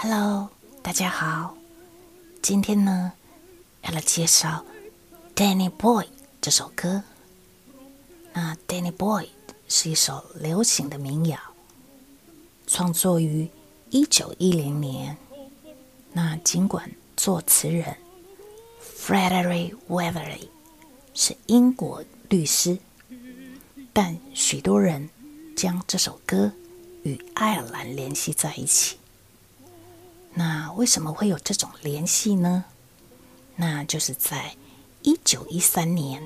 Hello，大家好。今天呢，要来介绍《Danny Boy》这首歌。那《Danny Boy》是一首流行的民谣，创作于一九一零年。那尽管作词人 Frederick Weatherly 是英国律师，但许多人将这首歌与爱尔兰联系在一起。那为什么会有这种联系呢？那就是在一九一三年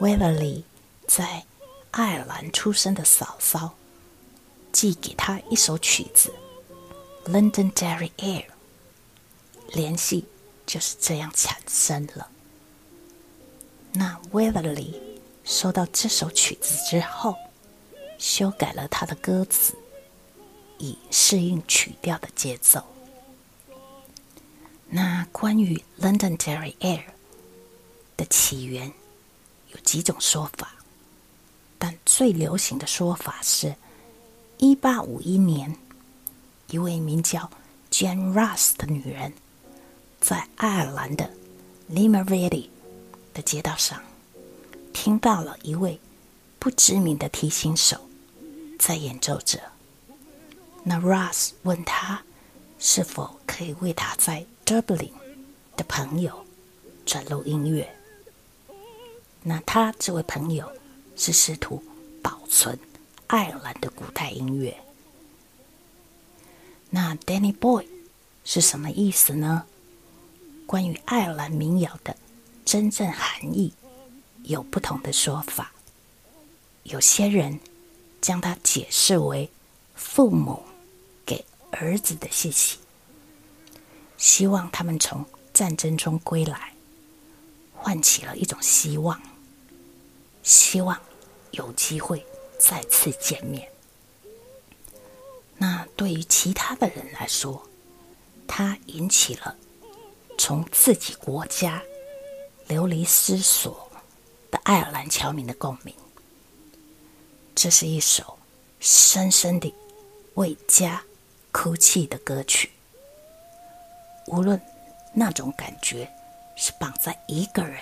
，Waverly 在爱尔兰出生的嫂嫂寄给他一首曲子《Londonderry Air》，联系就是这样产生了。那 w e a t h e r l y 收到这首曲子之后，修改了他的歌词，以适应曲调的节奏。那关于 Londonderry Air 的起源有几种说法，但最流行的说法是，一八五一年，一位名叫 Jane Ross 的女人，在爱尔兰的 Limavady 的街道上，听到了一位不知名的提琴手在演奏着。那 Ross 问他是否可以为他在 Dublin 的朋友转录音乐，那他这位朋友是试图保存爱尔兰的古代音乐。那 Danny Boy 是什么意思呢？关于爱尔兰民谣的真正含义有不同的说法。有些人将它解释为父母给儿子的信息。希望他们从战争中归来，唤起了一种希望，希望有机会再次见面。那对于其他的人来说，它引起了从自己国家流离失所的爱尔兰侨民的共鸣。这是一首深深的为家哭泣的歌曲。无论那种感觉是绑在一个人，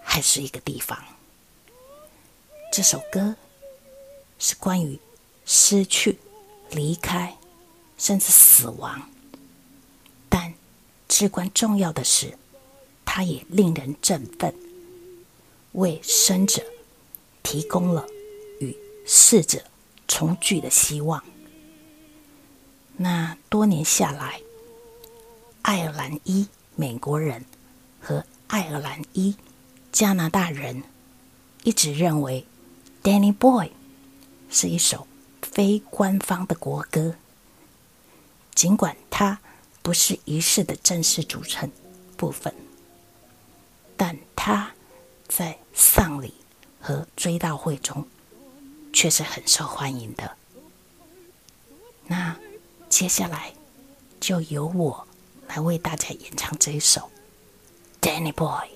还是一个地方，这首歌是关于失去、离开，甚至死亡。但至关重要的是，它也令人振奋，为生者提供了与逝者重聚的希望。那多年下来。爱尔兰裔美国人和爱尔兰裔加拿大人一直认为《Danny Boy》是一首非官方的国歌，尽管它不是仪式的正式组成部分，但他在丧礼和追悼会中却是很受欢迎的。那接下来就由我。来为大家演唱这一首《Danny Boy》。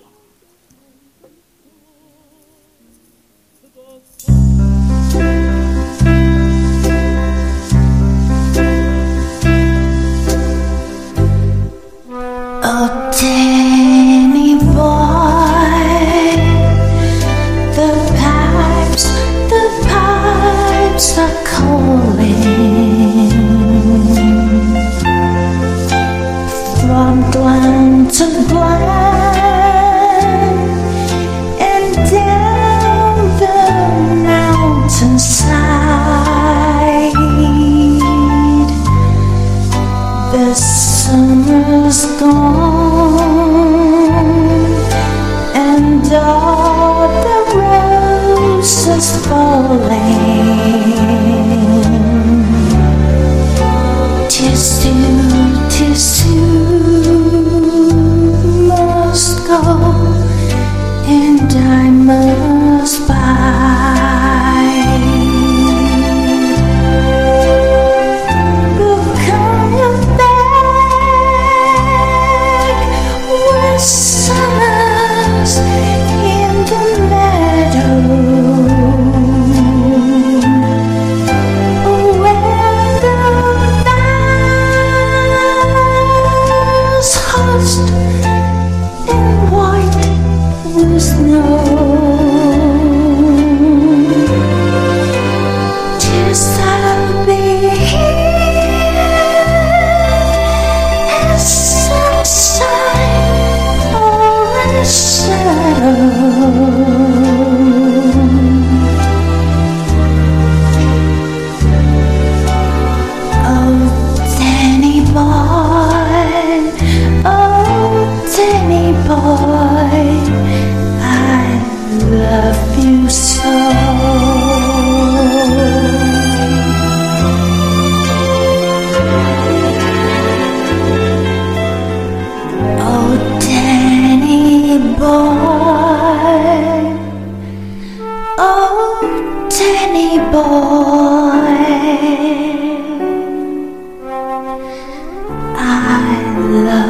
is falling. Love.